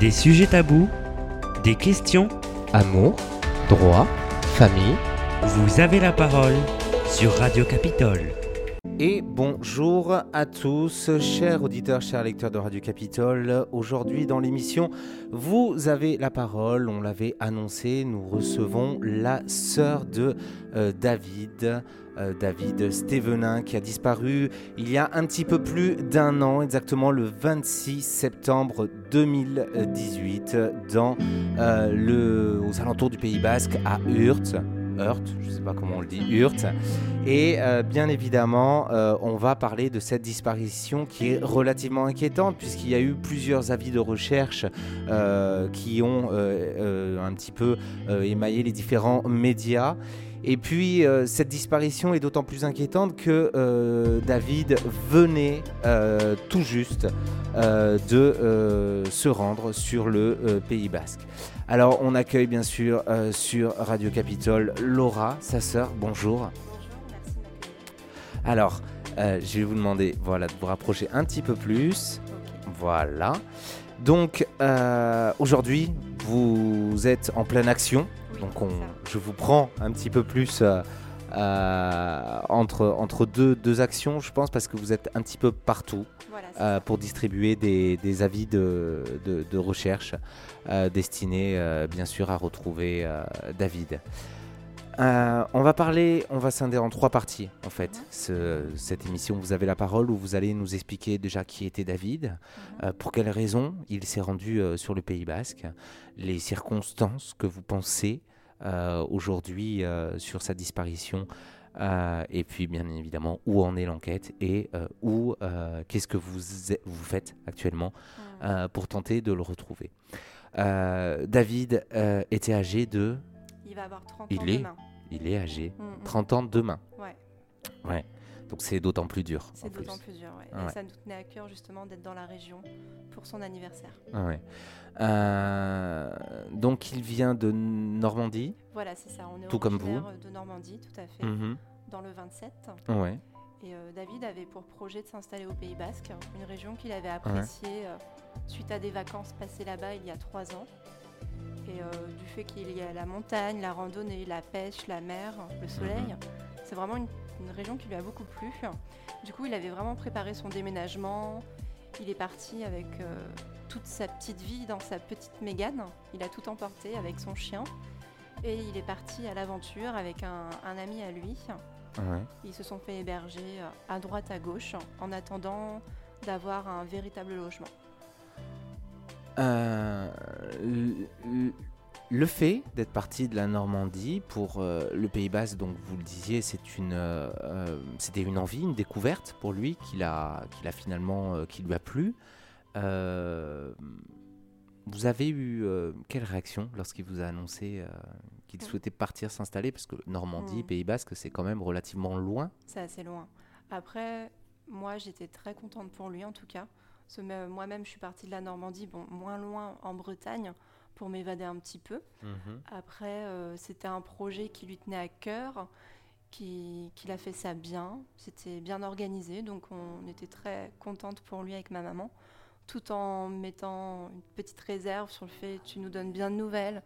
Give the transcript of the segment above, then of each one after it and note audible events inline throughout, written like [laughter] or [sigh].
Des sujets tabous, des questions, Amour, droit, famille. vous avez la parole sur Radio Capitole. Et bonjour à tous, chers auditeurs, chers lecteurs de Radio Capitole. Aujourd'hui dans l'émission, vous avez la parole, on l'avait annoncé, nous recevons la sœur de euh, David, euh, David Stévenin, qui a disparu il y a un petit peu plus d'un an, exactement le 26 septembre 2018, dans, euh, le, aux alentours du Pays Basque, à Urt. Urt, je ne sais pas comment on le dit, Urt. Et euh, bien évidemment, on va parler de cette disparition qui est relativement inquiétante puisqu'il y a eu plusieurs avis de recherche qui ont un petit peu émaillé les différents médias. Et puis euh, cette disparition est d'autant plus inquiétante que euh, David venait euh, tout juste de se rendre sur le Pays Basque. Alors on accueille bien sûr sur Radio Capitole Laura, sa sœur. Bonjour. Alors, je vais vous demander voilà, de vous rapprocher un petit peu plus. Voilà. Donc, aujourd'hui, vous êtes en pleine action. Donc, on, je vous prends un petit peu plus euh, euh, entre, entre deux, deux actions, je pense, parce que vous êtes un petit peu partout Voilà, euh, pour distribuer des, des avis de, de- de recherche euh, destinés, bien sûr, à retrouver David. Euh, on va parler, on va scinder en trois parties en fait. Mhm. Ce- cette émission, vous avez la parole où vous allez nous expliquer déjà qui était David, euh, pour quelles raisons il s'est rendu euh, sur le Pays Basque, les circonstances que vous pensez aujourd'hui sur sa disparition, et puis bien évidemment où en est l'enquête et où qu'est-ce que vous, vous faites actuellement Mhm. pour tenter de le retrouver. David était âgé de, Il va avoir 30 il ans est demain. il est âgé Mm, mm. 30 ans demain. Ouais, Ouais. Donc c'est d'autant plus dur. c'est d'autant plus dur. ouais. Ah ouais. Et ça nous tenait à cœur justement d'être dans la région pour son anniversaire. Ah ouais. Euh, donc il vient de Normandie. Voilà, c'est ça. On est Tout comme vous. originaire de Normandie, tout à fait, Mhm. dans le 27. Ouais. Et euh, David avait pour projet de s'installer au Pays Basque, une région qu'il avait appréciée euh, suite à des vacances passées là-bas il y a trois ans. Et euh, du fait qu'il y a la montagne, la randonnée, la pêche, la mer, le soleil, c'est vraiment une, une région qui lui a beaucoup plu. Du coup, il avait vraiment préparé son déménagement. Il est parti avec euh, toute sa petite vie dans sa petite Mégane. Il a tout emporté avec son chien. Et il est parti à l'aventure avec un- un ami à lui. Ouais. Ils se sont fait héberger à droite, à gauche, en attendant d'avoir un véritable logement. Euh, le fait d'être parti de la Normandie pour euh, le Pays Basque, donc vous le disiez, c'est une, euh, c'était une envie, une découverte pour lui qu'il a, qu'il a finalement, euh, qui lui a plu. Vous avez eu quelle réaction lorsqu'il vous a annoncé qu'il souhaitait partir s'installer? Parce que Normandie, Mm. Pays Basque, c'est quand même relativement loin. C'est assez loin. Après, moi, j'étais très contente pour lui, en tout cas. Moi-même, je suis partie de la Normandie, bon, moins loin en Bretagne, pour m'évader un petit peu. Après, euh, c'était un projet qui lui tenait à cœur, qui- qu'il a fait ça bien. C'était bien organisé, donc on était très contente pour lui avec ma maman, tout en mettant une petite réserve sur le fait tu nous donnes bien de nouvelles,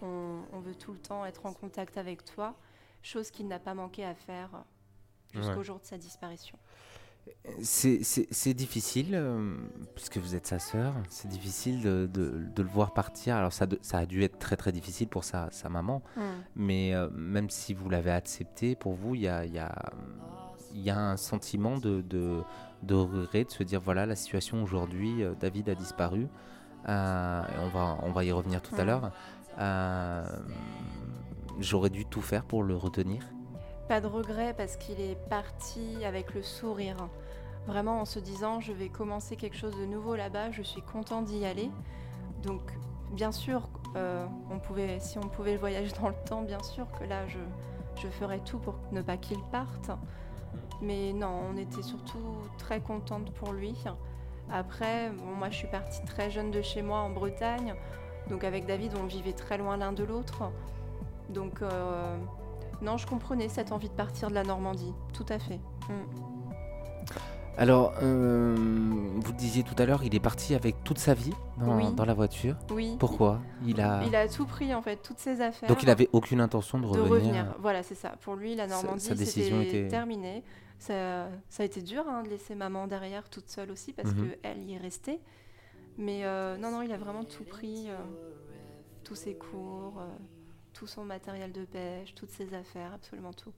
on, on veut tout le temps être en contact avec toi, chose qu'il n'a pas manqué à faire jusqu'au Ouais. jour de sa disparition. C'est- difficile, euh, puisque vous êtes sa sœur, c'est difficile de, de- de le voir partir. Alors ça, de- ça a dû être très très difficile pour sa, sa maman, mais euh, même si vous l'avez accepté, pour vous, il y a, y, a, y a un sentiment de, de, de regret, de se dire, voilà, la situation aujourd'hui, euh, David a disparu, et on, va, on va y revenir tout à l'heure. J'aurais dû tout faire pour le retenir. Pas de regret parce qu'il est parti avec le sourire. Vraiment en se disant je vais commencer quelque chose de nouveau là-bas, je suis content d'y aller. Donc bien sûr, euh, on pouvait, si on pouvait voyager dans le temps, bien sûr que là je, je ferais tout pour ne pas qu'il parte. Mais non, on était surtout très contente pour lui. Après, bon, moi je suis partie très jeune de chez moi en Bretagne. Donc avec David, on vivait très loin l'un de l'autre. Donc euh, non, je comprenais cette envie de partir de la Normandie, tout à fait. Mm. Alors, euh, vous disiez tout à l'heure, il est parti avec toute sa vie dans, la voiture. Oui. Pourquoi? Il a... il a tout pris en fait, toutes ses affaires. Donc il n'avait aucune intention de revenir. De revenir. Voilà, c'est ça. Pour lui, la Normandie, c'était était... terminé. Ça, ça, a été dur hein, de laisser maman derrière toute seule aussi parce mhm. qu'elle y est restée. Mais euh, non, non, il a vraiment tout pris, euh, tous ses cours, euh, tout son matériel de pêche, toutes ses affaires, absolument tout.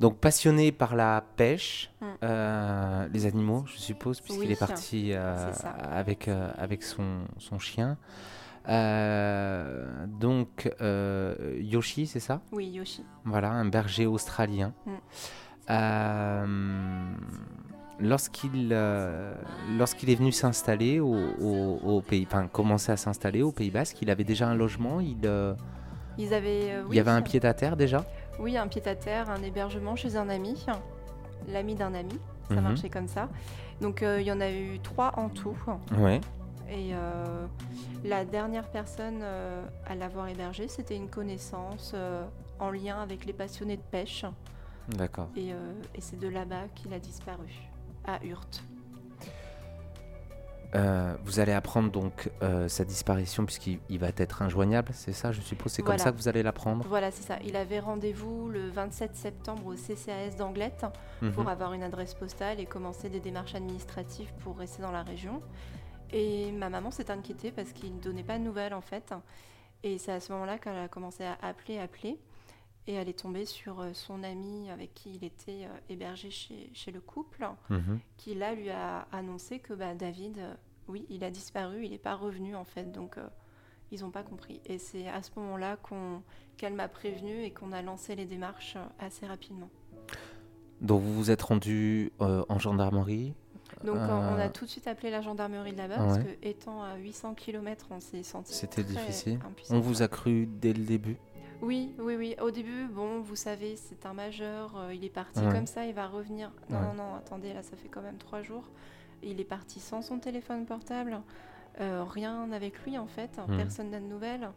Donc passionné par la pêche, mm. les animaux, je suppose, puisqu'il est parti avec, avec son, son chien. donc Yoshi, c'est ça? Oui, Yoshi. Voilà, un berger australien. Mm. Lorsqu'il euh, lorsqu'il est venu s'installer au, pays, enfin commencer à s'installer au Pays Basque, il avait déjà un logement. Il, euh, Ils avaient, euh, il y avait un pied à terre déjà? Oui, un pied à terre, un hébergement chez un ami, l'ami d'un ami. Ça mhm. marchait comme ça. Donc il y en a eu trois en tout. Ouais. Et la dernière personne à l'avoir hébergé, c'était une connaissance en lien avec les passionnés de pêche. D'accord. Et, et c'est de là-bas qu'il a disparu à Hurt. Euh, vous allez apprendre donc euh, sa disparition puisqu'il va être injoignable, c'est ça je suppose? C'est comme ça que vous allez l'apprendre? Voilà, c'est ça. Il avait rendez-vous le 27 septembre au CCAS d'Anglette pour mhm. avoir une adresse postale et commencer des démarches administratives pour rester dans la région. Et ma maman s'est inquiétée parce qu'il ne donnait pas de nouvelles en fait. Et c'est à ce moment-là qu'elle a commencé à appeler, appeler et elle est tombée sur euh, son ami avec qui il était euh, hébergé chez, chez, le couple, mhm. qui là lui a annoncé que bah, David, euh, oui, il a disparu, il n'est pas revenu en fait, donc ils n'ont pas compris. Et c'est à ce moment-là qu'elle m'a prévenu et qu'on a lancé les démarches assez rapidement. Donc vous vous êtes rendu en gendarmerie donc on a tout de suite appelé la gendarmerie de là-bas parce que étant à 800 km, on s'est senti C'était difficile. On vous a cru dès le début oui, oui, oui. Au début, bon, vous savez, c'est un majeur, euh, il est parti comme ça, il va revenir. Non, non, non, attendez, là, ça fait quand même trois jours. Il est parti sans son téléphone portable, euh, rien avec lui en fait, hmm. personne n'a de nouvelles,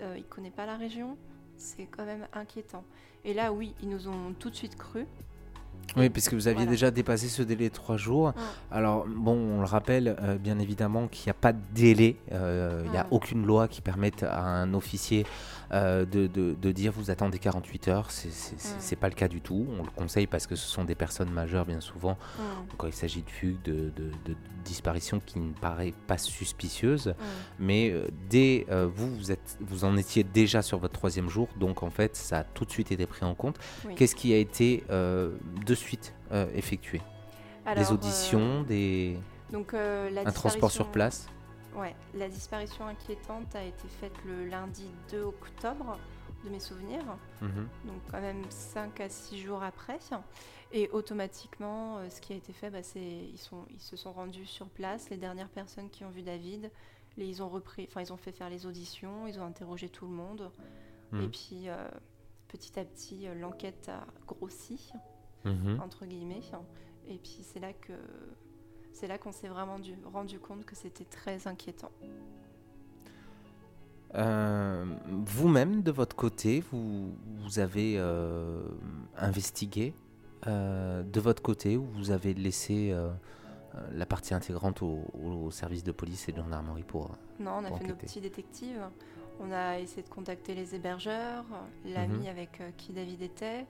euh, il connaît pas la région, c'est quand même inquiétant. Et là, oui, ils nous ont tout de suite cru. Oui, puisque vous aviez déjà dépassé ce délai de trois jours. Alors, bon, on le rappelle, euh, bien évidemment qu'il n'y a pas de délai. Euh, il n'y a aucune loi qui permette à un officier euh, de, de, dire vous attendez 48 heures. C'est n'est pas le cas du tout. On le conseille parce que ce sont des personnes majeures, bien souvent, quand il s'agit de fugue, de, de, disparition qui ne paraît pas suspicieuse. Mais dès vous, vous, êtes, vous en étiez déjà sur votre troisième jour. Donc, en fait, ça a tout de suite été pris en compte. Qu'est-ce qui a été de suite euh, effectué Des auditions, euh, des... Donc, euh, la un transport sur place Ouais, la disparition inquiétante a été faite le lundi 2 octobre, de mes souvenirs. Mhm. Donc quand même 5 à 6 jours après. Et automatiquement, ce qui a été fait, bah, c'est ils, sont, ils se sont rendus sur place. Les dernières personnes qui ont vu David, les, ils ont repris, enfin ils ont fait faire les auditions, ils ont interrogé tout le monde. Mhm. Et puis petit à petit, l'enquête a grossi. Mhm. entre guillemets. Et puis c'est là que c'est là qu'on s'est vraiment rendu compte que c'était très inquiétant. Euh, vous-même, de votre côté, vous, vous avez euh, investigué euh, de votre côté ou vous avez laissé la partie intégrante au, service de police et de gendarmerie pour. Non, on a fait nos petits détectives. On a essayé de contacter les hébergeurs, l'ami mhm. avec qui David était.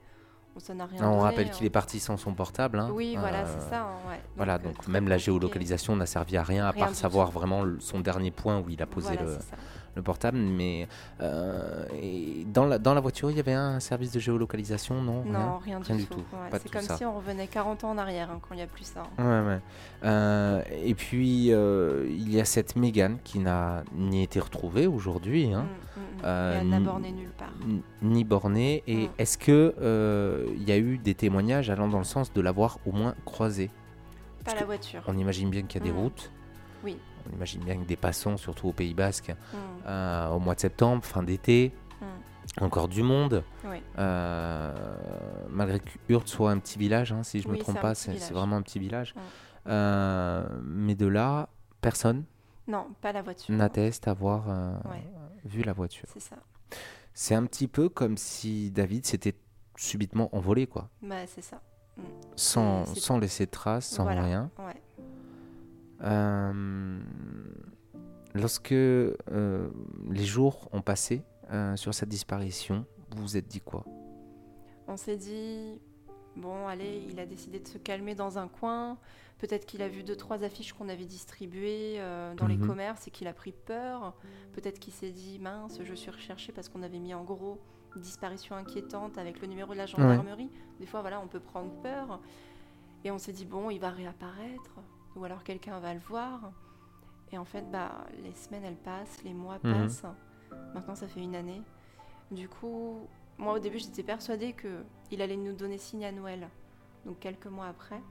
On rappelle qu'il est parti sans son portable. Hein. Oui, voilà, c'est euh, ça. Hein, voilà, euh, donc, même la géolocalisation n'a servi à rien, à part savoir vraiment son dernier point où il a posé le, le portable. Mais euh, dans, la, dans la voiture, il y avait un service de géolocalisation, non Non, rien, du, tout. c'est comme si on revenait 40 ans en arrière hein, quand il n'y a plus ça. Ouais, euh, et puis, euh, il y a cette Mégane qui n'a ni été retrouvée aujourd'hui. Hein, mm, mm, mm. n'a borné nulle part. Ni borné. Et est-ce qu'il il y a eu des témoignages allant dans le sens de l'avoir au moins croisée? Pas la voiture. On imagine bien qu'il y a des routes. Oui on imagine bien que des passants, surtout au Pays Basque, mm. euh, au mois de septembre, fin d'été, mm. encore du monde. Euh, malgré que Hurt soit un petit village, hein, si je ne me trompe pas, c'est vraiment un petit village. Mm. Euh, mais de là, personne Non, pas la voiture. N'atteste avoir vu la voiture. C'est ça. C'est un petit peu comme si David s'était subitement envolé, quoi. Bah, c'est ça. sans, sans, laisser de traces, sans rien. Euh, lorsque euh, les jours ont passé sur cette disparition, vous vous êtes dit quoi? On s'est dit, bon, allez, il a décidé de se calmer dans un coin. Peut-être qu'il a vu deux, trois affiches qu'on avait distribuées dans les mhm. commerces et qu'il a pris peur. Peut-être qu'il s'est dit, mince, je suis recherché parce qu'on avait mis en gros disparition inquiétante avec le numéro de la gendarmerie. Des fois, voilà, on peut prendre peur. Et on s'est dit, bon, il va réapparaître, ou alors quelqu'un va le voir. Et en fait, bah, les semaines, elles passent, les mois mhm. passent. Maintenant, ça fait une année. Du coup, moi, au début, j'étais persuadée qu'il allait nous donner signe à Noël. Donc, quelques mois après.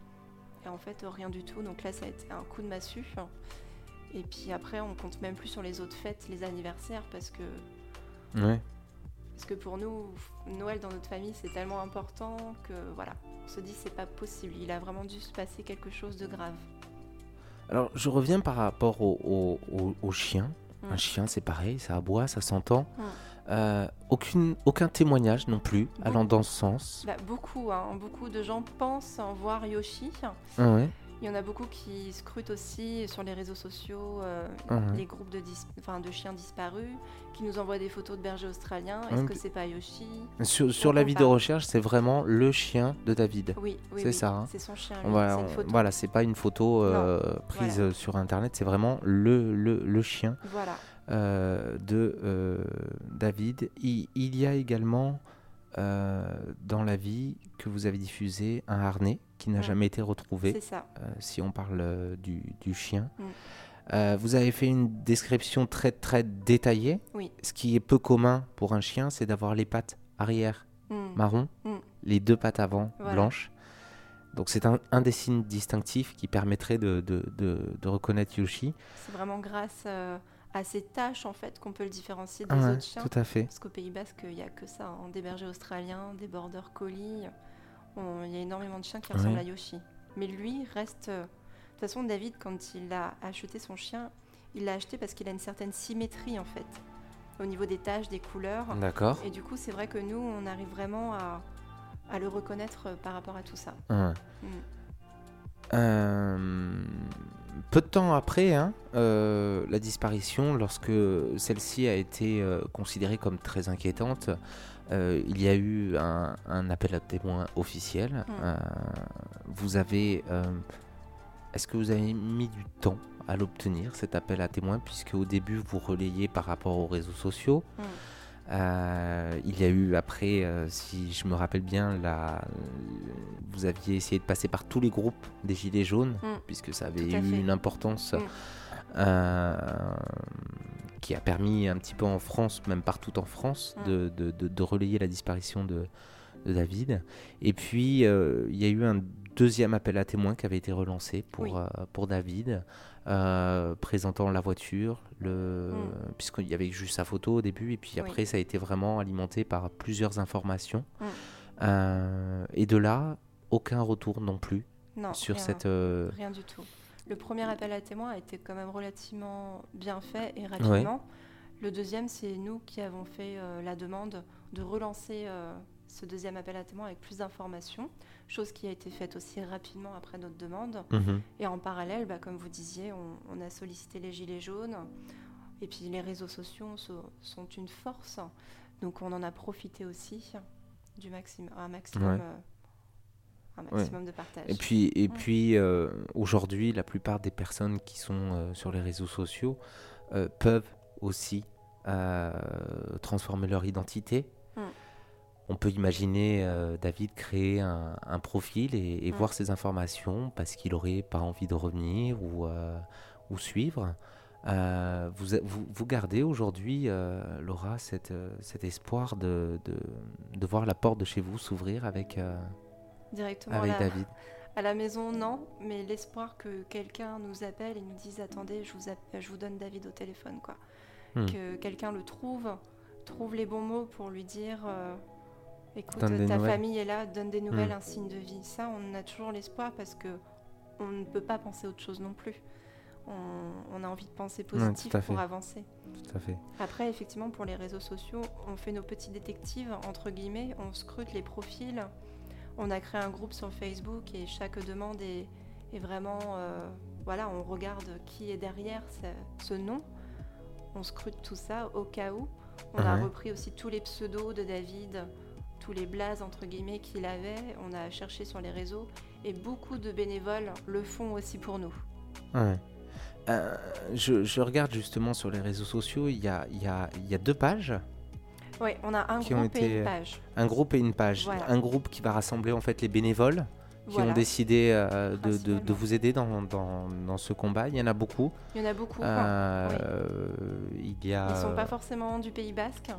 Et en fait, rien du tout. Donc là, ça a été un coup de massue. Et puis après, on compte même plus sur les autres fêtes, les anniversaires, parce que ouais. Parce que pour nous, Noël dans notre famille, c'est tellement important que voilà, on se dit c'est pas possible. Il a vraiment dû se passer quelque chose de grave. Alors, je reviens par rapport au, chien. Un mm. chien, c'est pareil, ça aboie, ça s'entend. Mm. Euh, aucune, aucun témoignage non plus allant dans ce sens. Bah, beaucoup, hein. beaucoup de gens pensent en voir Yoshi. Ah ouais. Il y en a beaucoup qui scrutent aussi sur les réseaux sociaux euh, ah les groupes de, de chiens disparus, qui nous envoient des photos de bergers australiens. Est-ce que c'est pas Yoshi? Sur, sur l'avis de recherche, c'est vraiment le chien de David. Oui, oui c'est ça. Hein. C'est son chien. Voilà, voilà c'est pas une photo euh, prise sur Internet, c'est vraiment le, le, le chien euh, de David. Il, il, y a également dans la vie que vous avez diffusé un harnais qui n'a jamais été retrouvé. Ça. Euh, si on parle euh, du, du, chien. Mm. Euh, vous avez fait une description très très détaillée. Oui. Ce qui est peu commun pour un chien, c'est d'avoir les pattes arrière mm. marron, mm. les deux pattes avant blanches. Donc c'est un, un, des signes distinctifs qui permettrait de, de, de, reconnaître Yoshi. C'est vraiment grâce à ces taches en fait qu'on peut le différencier des autres chiens. Tout à fait. Parce qu'au Pays Basque, il n'y a que ça, hein. des bergers australiens, des border collie il y a énormément de chiens qui ressemblent à Yoshi. Mais lui reste. Euh, de toute façon, David, quand il a acheté son chien, il l'a acheté parce qu'il a une certaine symétrie en fait, au niveau des taches, des couleurs. D'accord. Et du coup, c'est vrai que nous, on arrive vraiment à, à le reconnaître euh, par rapport à tout ça. Mm. Euh, peu de temps après hein, la disparition, lorsque celle-ci a été considérée comme très inquiétante, euh, il y a eu un, appel à témoins officiel. Mm. Euh, vous avez. Euh, est-ce que vous avez mis du temps à l'obtenir, cet appel à témoins, puisque au début vous relayez par rapport aux réseaux sociaux? Mm. il y a eu après, si je me rappelle bien, la, vous aviez essayé de passer par tous les groupes des Gilets jaunes, mm. puisque ça avait eu une importance qui a permis un petit peu en France, même partout en France, mm. de, de, de, relayer la disparition de, David. Et puis, euh, il y a eu un deuxième appel à témoins qui avait été relancé pour, euh, pour David, euh, présentant la voiture, le... Mm. puisqu'il y avait juste sa photo au début, et puis après, ça a été vraiment alimenté par plusieurs informations. Mm. et de là, aucun retour non plus sur cette... Rien du tout. Le premier appel à témoins a été quand même relativement bien fait et rapidement. Le deuxième, c'est nous qui avons fait euh, la demande de relancer euh, ce deuxième appel à témoins avec plus d'informations, chose qui a été faite aussi rapidement après notre demande. Mhm. Et en parallèle, bah, comme vous disiez, on, a sollicité les Gilets jaunes. Et puis les réseaux sociaux sont une force. Donc on en a profité aussi du maximum, un maximum. Euh, un maximum de partage. Et puis, et puis euh, aujourd'hui, la plupart des personnes qui sont euh, sur les réseaux sociaux peuvent aussi transformer leur identité. On peut imaginer David créer un, profil et, voir ces informations parce qu'il aurait pas envie de revenir ou, ou suivre. Vous, vous, vous, gardez aujourd'hui, Laura, cet espoir de, de, de, voir la porte de chez vous s'ouvrir avec, Directement à la, À la maison, non, mais l'espoir que quelqu'un nous appelle et nous dise attendez, je vous, je vous donne David au téléphone, quoi. Hmm. Que quelqu'un le trouve, trouve les bons mots pour lui dire euh, écoute, ta famille est là, donne des nouvelles, hmm. un signe de vie. Ça, on a toujours l'espoir parce que on ne peut pas penser autre chose non plus. On, a envie de penser positif pour avancer. Tout à fait. Après, effectivement, pour les réseaux sociaux, on fait nos petits détectives, entre guillemets, on scrute les profils On a créé un groupe sur Facebook et chaque demande est, vraiment... Euh, voilà, on regarde qui est derrière ce, nom. On scrute tout ça au cas où. On a repris aussi tous les pseudos de David, tous les blazes entre guillemets qu'il avait. On a cherché sur les réseaux et beaucoup de bénévoles le font aussi pour nous. Ouais. Euh, je, regarde justement sur les réseaux sociaux, il y a, y, a, y a, deux pages. Oui, on a un groupe et une page. Un groupe et une page. Un groupe qui va rassembler en fait les bénévoles qui ont décidé euh, de, de, de, vous aider dans, dans, dans, ce combat. Il y en a beaucoup. Il y en a beaucoup. Euh, il y a... Ils ne sont pas forcément du Pays Basque.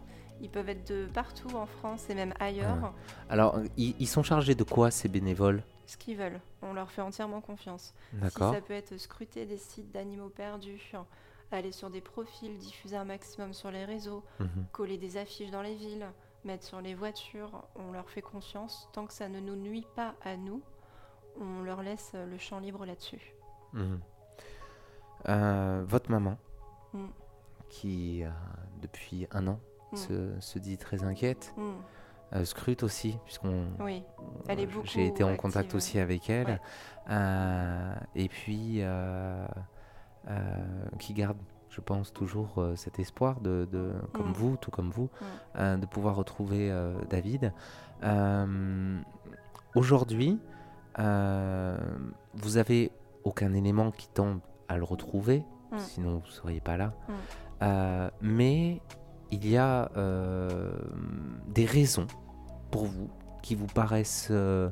Ils peuvent être de partout en France et même ailleurs. Alors, ils, sont chargés de quoi ces bénévoles? Ce qu'ils veulent. On leur fait entièrement confiance. Si ça peut être scruter des sites d'animaux perdus, aller sur des profils, diffuser un maximum sur les réseaux, mhm. coller des affiches dans les villes, mettre sur les voitures, on leur fait confiance. Tant que ça ne nous nuit pas à nous, on leur laisse le champ libre là-dessus. Mhm. Euh, votre maman, mm. qui depuis un an Mm. se, dit très inquiète. Mm. Euh, scrute aussi, puisqu'on. Oui, elle est beaucoup. J'ai été en contact aussi avec elle. Euh, et puis, euh, qui garde, je pense, toujours cet espoir de, comme mm. vous, tout comme vous, de pouvoir retrouver David. Aujourd'hui, vous avez aucun élément qui tente à le retrouver, sinon vous ne seriez pas là. mais il y a euh, des raisons pour vous qui vous paraissent euh,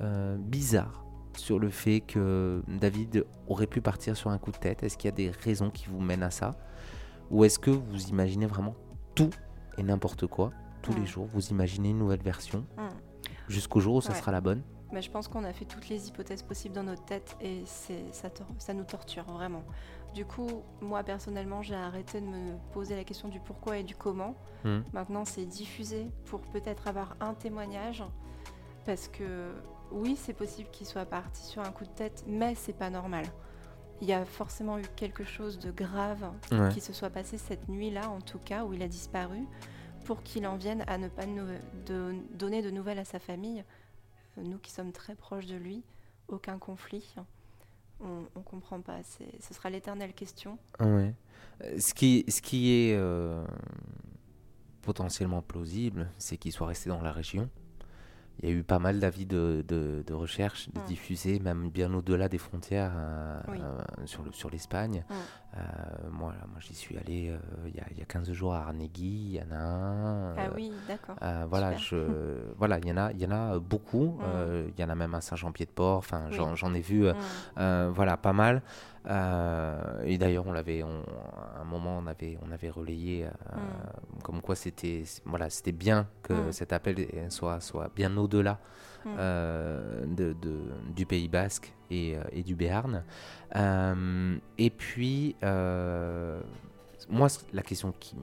euh, bizarres sur le fait que David aurait pu partir sur un coup de tête Est-ce qu'il y a des raisons qui vous mènent à ça? Ou est-ce que vous imaginez vraiment tout et n'importe quoi tous les hmm. jours? Vous imaginez une nouvelle version? Hmm. jusqu'au jour où ça sera la bonne? Mais je pense qu'on a fait toutes les hypothèses possibles dans notre tête et ça, ça nous torture vraiment. Du coup, moi personnellement, j'ai arrêté de me poser la question du pourquoi et du comment. Hmm. Maintenant, c'est diffuser pour peut-être avoir un témoignage. Parce que oui, c'est possible qu'il soit parti sur un coup de tête, mais c'est pas normal. Il y a forcément eu quelque chose de grave qui se soit passé cette nuit-là, en tout cas, où il a disparu, pour qu'il en vienne à ne pas de donner de nouvelles à sa famille. Nous qui sommes très proches de lui, aucun conflit on ne comprend pas. Ce sera l'éternelle question. Ouais. Euh, ce, qui, ce qui est euh, potentiellement plausible, c'est qu'il soit resté dans la région. Il y a eu pas mal d'avis de, de, recherche, de diffusés, même bien au-delà des frontières euh, sur, le, sur l'Espagne. moi, moi j'y suis allé il, y y, a 15 jours à Arnegui, il y en a un. ah oui, d'accord. voilà, je, [laughs] voilà, il y en a, il y en a beaucoup. il y en a même à Saint-Jean-Pied-de-Port. Enfin, j'en, ai vu, voilà, pas mal. Euh, et d'ailleurs, on l'avait, à un moment, on avait, on avait relayé euh, mm. comme quoi c'était, voilà, c'était bien que mm. cet appel soit, soit bien au-delà mm. euh, de, du Pays Basque et, et du Béarn. et puis, moi, la question qui,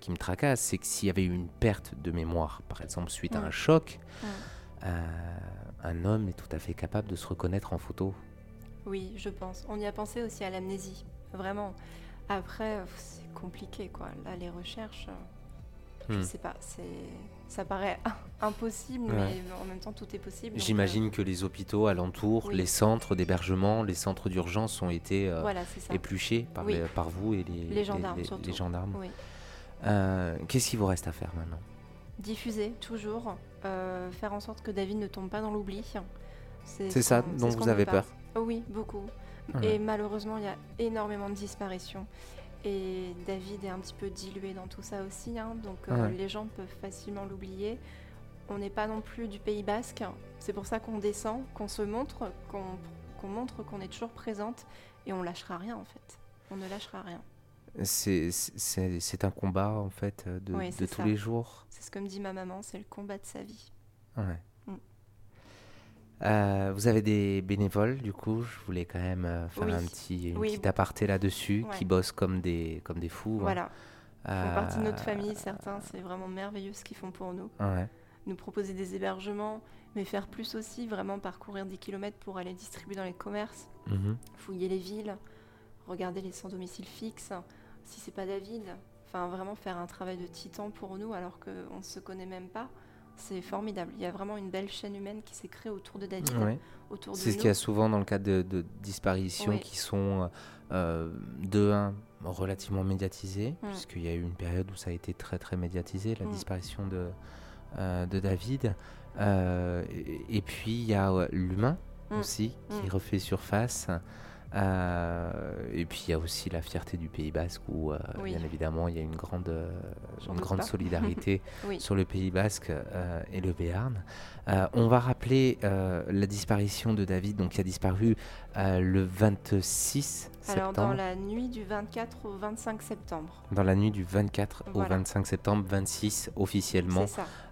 qui me tracasse, c'est que s'il y avait eu une perte de mémoire, par exemple suite à un choc, un homme est tout à fait capable de se reconnaître en photo. Oui, je pense. On y a pensé aussi à l'amnésie, vraiment. Après, c'est compliqué, quoi. Là, les recherches, je hmm. sais pas, c'est, ça paraît [laughs] impossible, mais en même temps, tout est possible. J'imagine euh, que les hôpitaux alentours, les centres d'hébergement, les centres d'urgence ont été euh, épluchés par, par, vous et les, les gendarmes. Les, gendarmes. Euh, qu'est-ce qu'il vous reste à faire maintenant? Diffuser, toujours. faire en sorte que David ne tombe pas dans l'oubli. C'est ça dont vous avez peur? Oui, beaucoup. Et malheureusement, il y a énormément de disparitions. Et David est un petit peu dilué dans tout ça aussi, hein. donc euh, les gens peuvent facilement l'oublier. On n'est pas non plus du Pays Basque, c'est pour ça qu'on descend, qu'on se montre, qu'on montre qu'on est toujours présente et on lâchera rien en fait. On ne lâchera rien. C'est un combat en fait de, de tous les jours. C'est ce que me dit ma maman, c'est le combat de sa vie. Ouais. Euh, vous avez des bénévoles, du coup, je voulais quand même euh, faire un petit, une petite aparté là-dessus, qui bossent comme des, comme des fous. Hein. Voilà. Ils font partie de notre famille, certains, c'est vraiment merveilleux ce qu'ils font pour nous. Nous proposer des hébergements, mais faire plus aussi, vraiment parcourir des kilomètres pour aller distribuer dans les commerces, mhm. fouiller les villes, regarder les sans domicile fixe, si c'est pas David. Enfin, vraiment faire un travail de titan pour nous alors qu'on ne se connaît même pas c'est formidable. Il y a vraiment une belle chaîne humaine qui s'est créée autour de David. C'est ce qu'il y a souvent dans le cas de, disparitions qui sont euh, de un relativement médiatisées, mm. puisqu'il y a eu une période où ça a été très très médiatisé, la mm. disparition de, euh, de David. Euh, et, puis il y a l'humain mm. aussi qui refait surface. Euh, et puis il y a aussi la fierté du Pays Basque où, euh, bien évidemment, il y a une grande, euh, une grande solidarité [laughs] sur le Pays Basque et le Béarn. on va rappeler la disparition de David, donc qui a disparu le 26 alors, dans la nuit du 24 au 25 septembre. Dans la nuit du 24 au 25 septembre, 26 officiellement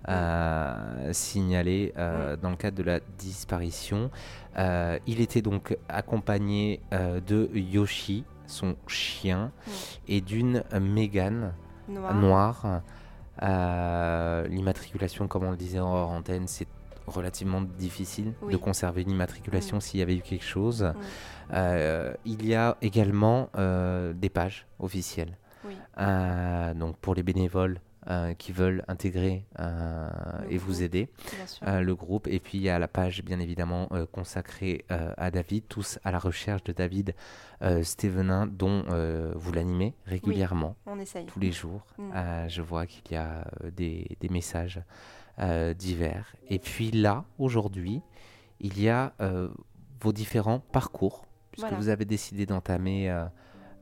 euh, signalé euh, dans le cadre de la disparition. Euh, il était donc accompagné de Yoshi, son chien, et d'une Mégane noire. L'immatriculation, comme on le disait en hors antenne, c'est relativement difficile de conserver l'immatriculation mm. s'il y avait eu quelque chose. Il y a également des pages officielles. Donc pour les bénévoles qui veulent intégrer et vous aider, le groupe. Et puis il y a la page bien évidemment consacrée à David, tous à la recherche de David Stevenin, dont vous l'animez régulièrement, tous les jours. Mm. je vois qu'il y a des, des messages divers. Et puis là, aujourd'hui, il y a vos différents parcours puisque vous avez décidé d'entamer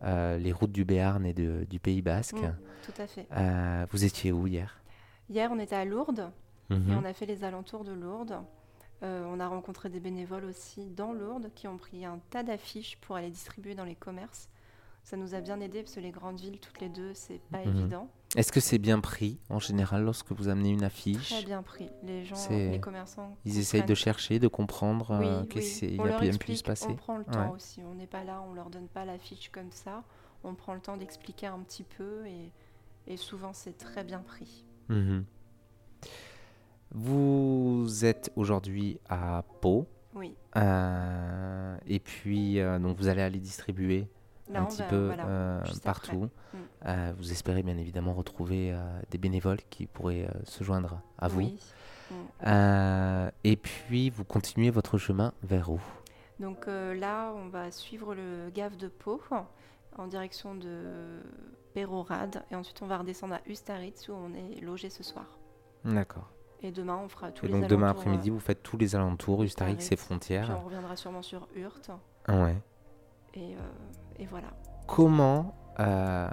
euh, euh, les routes du Béarn et du Pays Basque. Mm, tout à fait. Euh, vous étiez où hier? Hier, on était à Lourdes mhm. et on a fait les alentours de Lourdes. on a rencontré des bénévoles aussi dans Lourdes qui ont pris un tas d'affiches pour aller distribuer dans les commerces. Ça nous a bien aidé parce que les grandes villes, toutes les deux, c'est pas mhm. évident. Est-ce que c'est bien pris en général lorsque vous amenez une affiche Très bien pris. Les gens, les commerçants. Ils essayent de chercher, de comprendre euh, qu'est-ce qu'il a bien pu se passer. On prend le temps aussi. On n'est pas là, on leur donne pas l'affiche comme ça. On prend le temps d'expliquer un petit peu et, souvent c'est très bien pris. Mhm. Vous êtes aujourd'hui à Pau. Oui. Euh, et puis, euh, donc vous allez aller distribuer un petit peu euh, partout. Mm. Euh, vous espérez bien évidemment retrouver euh, des bénévoles qui pourraient se joindre à vous. Mm. et puis, vous continuez votre chemin vers où? Donc là, on va suivre le Gave de Pau en direction de Pérorade. Et ensuite, on va redescendre à Ustaritz où on est logé ce soir. D'accord. Et demain, on fera tous et les donc demain après-midi, vous faites tous les alentours, Ustaritz, et frontières. Puis on reviendra sûrement sur Hurt. Ouais. Et et voilà. Comment euh,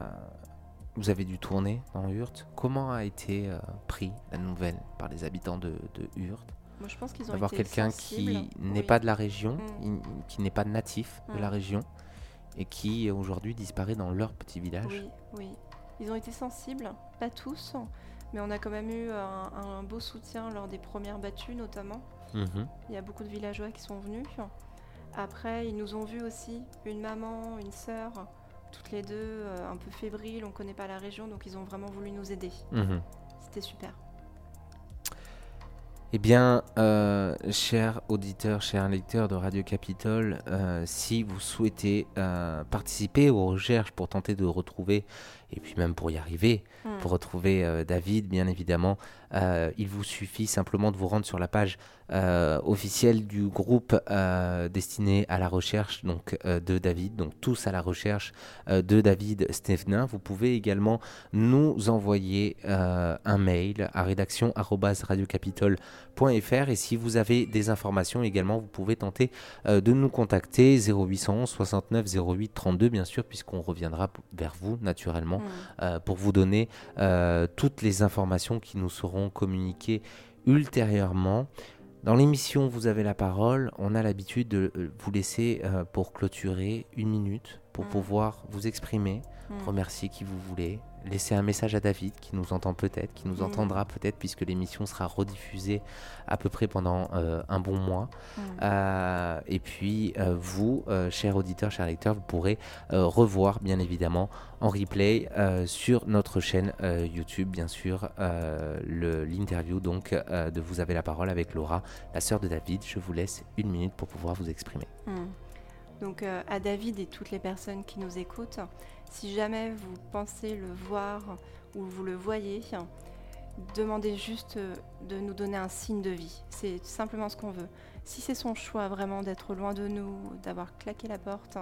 vous avez dû tourner dans Hurt Comment a été euh, pris la nouvelle par les habitants de, de Hurt? Moi, je pense qu'ils ont D'avoir quelqu'un qui n'est pas de la région, mm. qui n'est pas natif de la mm. région, et qui aujourd'hui disparaît dans leur petit village. Oui, oui. Ils ont été sensibles, pas tous, mais on a quand même eu un, beau soutien lors des premières battues notamment. Mhm. Il y a beaucoup de villageois qui sont venus. Après, ils nous ont vus aussi, une maman, une sœur, toutes les deux euh, un peu fébriles, on ne connaît pas la région, donc ils ont vraiment voulu nous aider. Mhm. C'était super. Eh bien, euh, chers auditeurs, chers lecteurs de Radio Capitole, euh, si vous souhaitez participer aux recherches pour tenter de retrouver, et puis même pour y arriver, hmm. pour retrouver David, bien évidemment, il vous suffit simplement de vous rendre sur la page euh, officiel du groupe euh, destiné à la recherche donc, euh, de David, donc tous à la recherche de David Stevenin. Vous pouvez également nous envoyer un mail à rédaction@radiocapitole.fr et si vous avez des informations également, vous pouvez tenter de nous contacter 0811 69 08 32 bien sûr puisqu'on reviendra vers vous naturellement mm. pour vous donner toutes les informations qui nous seront communiquées ultérieurement. Dans l'émission Vous avez la parole, on a l'habitude de euh, vous laisser euh, pour clôturer une minute pour mm. pouvoir vous exprimer, mm. remercier qui vous voulez, laisser un message à David qui nous entend peut-être, qui nous mm. entendra peut-être puisque l'émission sera rediffusée à peu près pendant euh, un bon mois. et puis vous, chers auditeurs, chers lecteurs, vous pourrez revoir bien évidemment en replay euh, sur notre chaîne euh, YouTube, bien sûr, euh, l'interview donc de Vous avez la parole avec Laura, la sœur de David. Je vous laisse une minute pour pouvoir vous exprimer. Donc à David et toutes les personnes qui nous écoutent, si jamais vous pensez le voir ou vous le voyez, Demandez juste euh, de nous donner un signe de vie. C'est simplement ce qu'on veut. Si c'est son choix vraiment d'être loin de nous, d'avoir claqué la porte,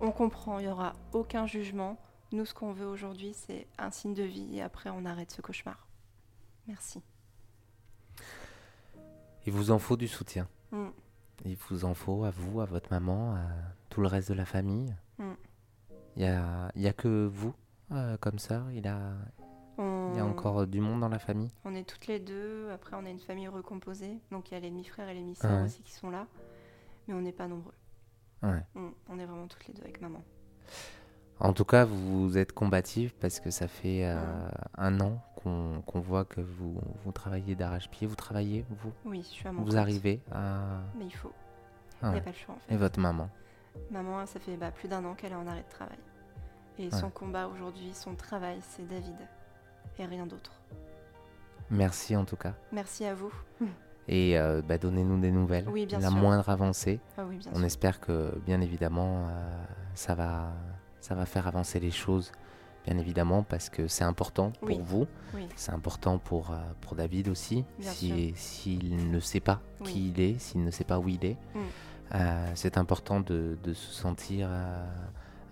on comprend, il n'y aura aucun jugement. Nous, ce qu'on veut aujourd'hui, c'est un signe de vie et après, on arrête ce cauchemar. Merci. Il vous en faut du soutien. Mm. Il vous en faut à vous, à votre maman, à tout le reste de la famille. Mm. Il n'y a, y a que vous euh, comme ça Il a, On... il y a encore du monde dans la famille On est toutes les deux. Après, on a une famille recomposée. Donc, il y a les demi-frères et les demi-sœurs Ouais. aussi qui sont là. Mais on n'est pas nombreux. Ouais. Mm. On est vraiment toutes les deux avec maman. En tout cas, vous êtes combative parce que ça fait euh, un an qu'on voit que vous, vous travaillez d'arrache-pied. Vous travaillez, vous? Oui, je suis à mon Vous compte. arrivez à... Mais il faut. Ah Il n'y a pas le choix, en fait. Et votre maman? Maman, ça fait bah, plus d'un an qu'elle est en arrêt de travail. Et son combat aujourd'hui, son travail, c'est David. Et rien d'autre. Merci en tout cas. Merci à vous. [laughs] Et euh, bah, donnez-nous des nouvelles. Oui, bien La sûr. moindre avancée. Ah oui, bien On sûr. espère que, bien évidemment, euh, ça, va, ça va faire avancer les choses, bien évidemment, parce que c'est important pour vous, Oui, c'est important pour, euh, pour David aussi, si- s'il ne sait pas Oui. qui il est, s'il ne sait pas où il est. Mm. euh, c'est important de, de se sentir euh,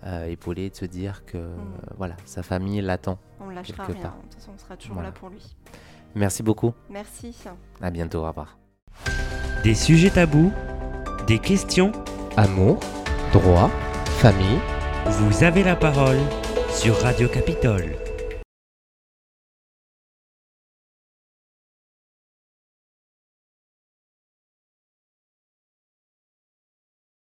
euh, épaulé, de se dire que euh, voilà, sa famille l'attend. on ne lâchera quelque rien. part. De toute façon, on sera toujours Voilà. là pour lui. Merci beaucoup, Merci. à bientôt, au revoir. Des sujets tabous, des questions, Amour, droit, famille. Vous avez la parole sur Radio Capitole.